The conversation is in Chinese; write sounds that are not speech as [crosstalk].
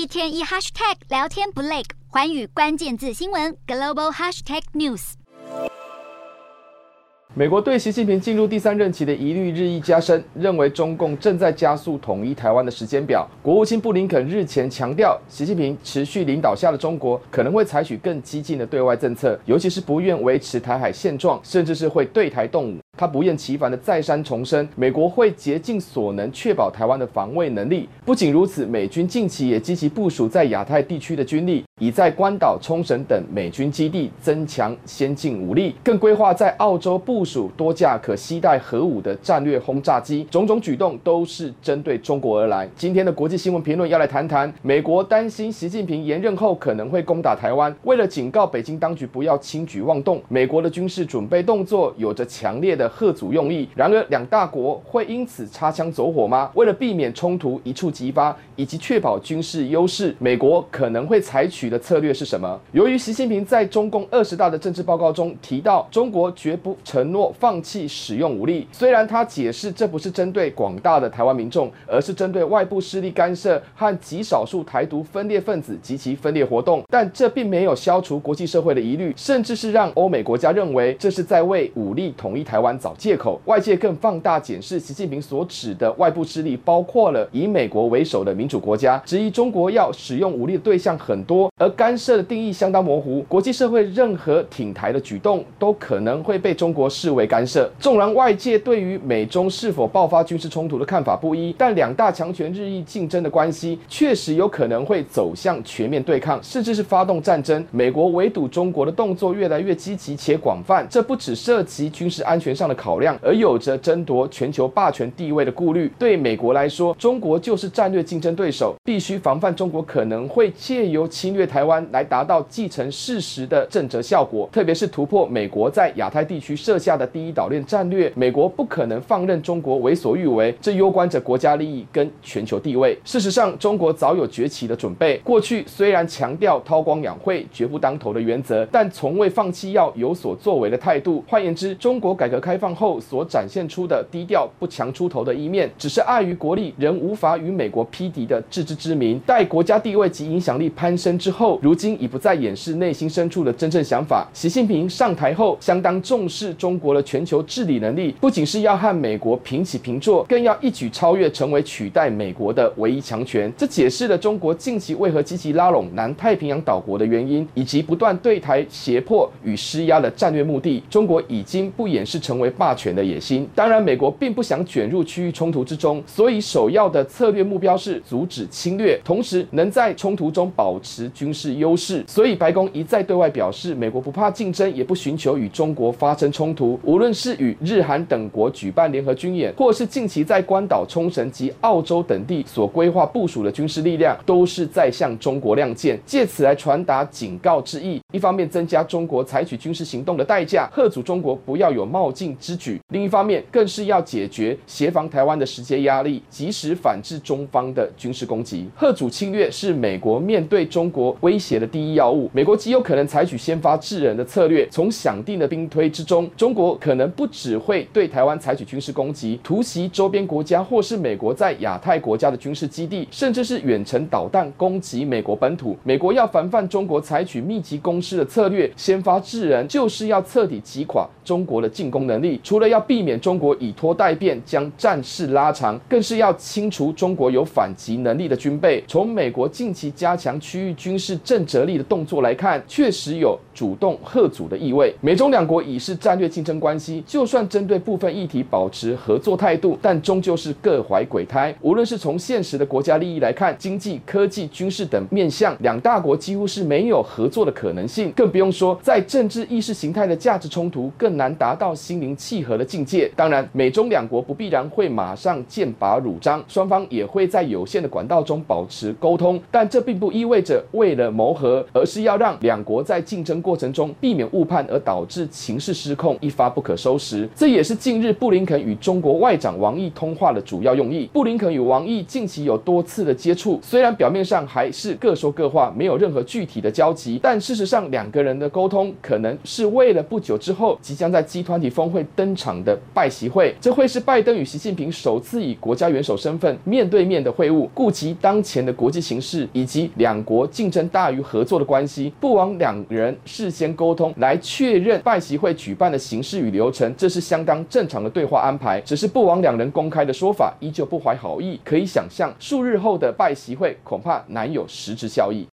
一天一 hashtag 聊天不累，环宇关键字新闻 global hashtag news。美国对习近平进入第三任期的疑虑日益加深，认为中共正在加速统一台湾的时间表。国务卿布林肯日前强调，习近平持续领导下的中国可能会采取更激进的对外政策，尤其是不愿维持台海现状，甚至是会对台动武。他不厌其烦地再三重申，美国会竭尽所能确保台湾的防卫能力。不仅如此，美军近期也积极部署在亚太地区的军力，已在关岛、冲绳等美军基地增强先进武力，更规划在澳洲部署多架可携带核武的战略轰炸机。种种举动都是针对中国而来。今天的国际新闻评论要来谈谈，美国担心习近平延任后可能会攻打台湾，为了警告北京当局不要轻举妄动，美国的军事准备动作有着强烈的。贺祖用意。然而，两大国会因此擦枪走火吗？为了避免冲突一触即发，以及确保军事优势，美国可能会采取的策略是什么？由于习近平在中共二十大的政治报告中提到，中国绝不承诺放弃使用武力。虽然他解释这不是针对广大的台湾民众，而是针对外部势力干涉和极少数台独分裂分子及其分裂活动，但这并没有消除国际社会的疑虑，甚至是让欧美国家认为这是在为武力统一台湾找借口，外界更放大检视习近平所指的外部势力，包括了以美国为首的民主国家，质疑中国要使用武力的对象很多，而干涉的定义相当模糊。国际社会任何挺台的举动都可能会被中国视为干涉。纵然外界对于美中是否爆发军事冲突的看法不一，但两大强权日益竞争的关系，确实有可能会走向全面对抗，甚至是发动战争。美国围堵中国的动作越来越积极且广泛，这不只涉及军事安全上的考量，而有着争夺全球霸权地位的顾虑。对美国来说，中国就是战略竞争对手，必须防范中国可能会借由侵略台湾来达到既成事实的震慑效果。特别是突破美国在亚太地区设下的第一岛链战略，美国不可能放任中国为所欲为，这攸关着国家利益跟全球地位。事实上，中国早有崛起的准备。过去虽然强调韬光养晦、绝不当头的原则，但从未放弃要有所作为的态度。换言之，中国改革开开放后所展现出的低调不强出头的一面，只是碍于国力仍无法与美国匹敌的自知之明。待国家地位及影响力攀升之后，如今已不再掩饰内心深处的真正想法。习近平上台后，相当重视中国的全球治理能力，不仅是要和美国平起平坐，更要一举超越，成为取代美国的唯一强权。这解释了中国近期为何积极拉拢南太平洋岛国的原因，以及不断对台胁迫与施压的战略目的。中国已经不掩饰成为霸权的野心。当然，美国并不想卷入区域冲突之中，所以首要的策略目标是阻止侵略，同时能在冲突中保持军事优势。所以，白宫一再对外表示，美国不怕竞争，也不寻求与中国发生冲突。无论是与日韩等国举办联合军演，或是近期在关岛、冲绳及澳洲等地所规划部署的军事力量，都是在向中国亮剑，借此来传达警告之意。一方面增加中国采取军事行动的代价，吓阻中国不要有冒进之举；另一方面，更是要解决协防台湾的时间压力，及时反制中方的军事攻击。吓阻侵略是美国面对中国威胁的第一要务。美国极有可能采取先发制人的策略，从想定的兵推之中，中国可能不只会对台湾采取军事攻击，突袭周边国家，或是美国在亚太国家的军事基地，甚至是远程导弹攻击美国本土。美国要防范中国采取密集攻势的策略，先发制人，就是要彻底击垮中国的进攻能力。除了要避免中国以拖待变将战事拉长，更是要清除中国有反击能力的军备。从美国近期加强区域军事震慑力的动作来看，确实有主动吓阻的意味。美中两国已是战略竞争关系，就算针对部分议题保持合作态度，但终究是各怀鬼胎。无论是从现实的国家利益来看，经济、科技、军事等面向，两大国几乎是没有合作的可能性。更不用说在政治意识形态的价值冲突，更 [laughs] 难达到心灵契合的境界。当然，美中两国不必然会马上剑拔弩张，双方也会在有限的管道中保持沟通，但这并不意味着为了谋和，而是要让两国在竞争过程中避免误判而导致情势失控，一发不可收拾。这也是近日布林肯与中国外长王毅通话的主要用意。布林肯与王毅近期有多次的接触，虽然表面上还是各说各话，没有任何具体的交集，但事实上两个人的沟通可能是为了不久之后即将在 G20 峰会登场的拜习会，这会是拜登与习近平首次以国家元首身份面对面的会晤。顾及当前的国际形势以及两国竞争大于合作的关系，不枉两人事先沟通来确认拜习会举办的形式与流程，这是相当正常的对话安排。只是不枉两人公开的说法依旧不怀好意，可以想象数日后的拜习会恐怕难有实质效益。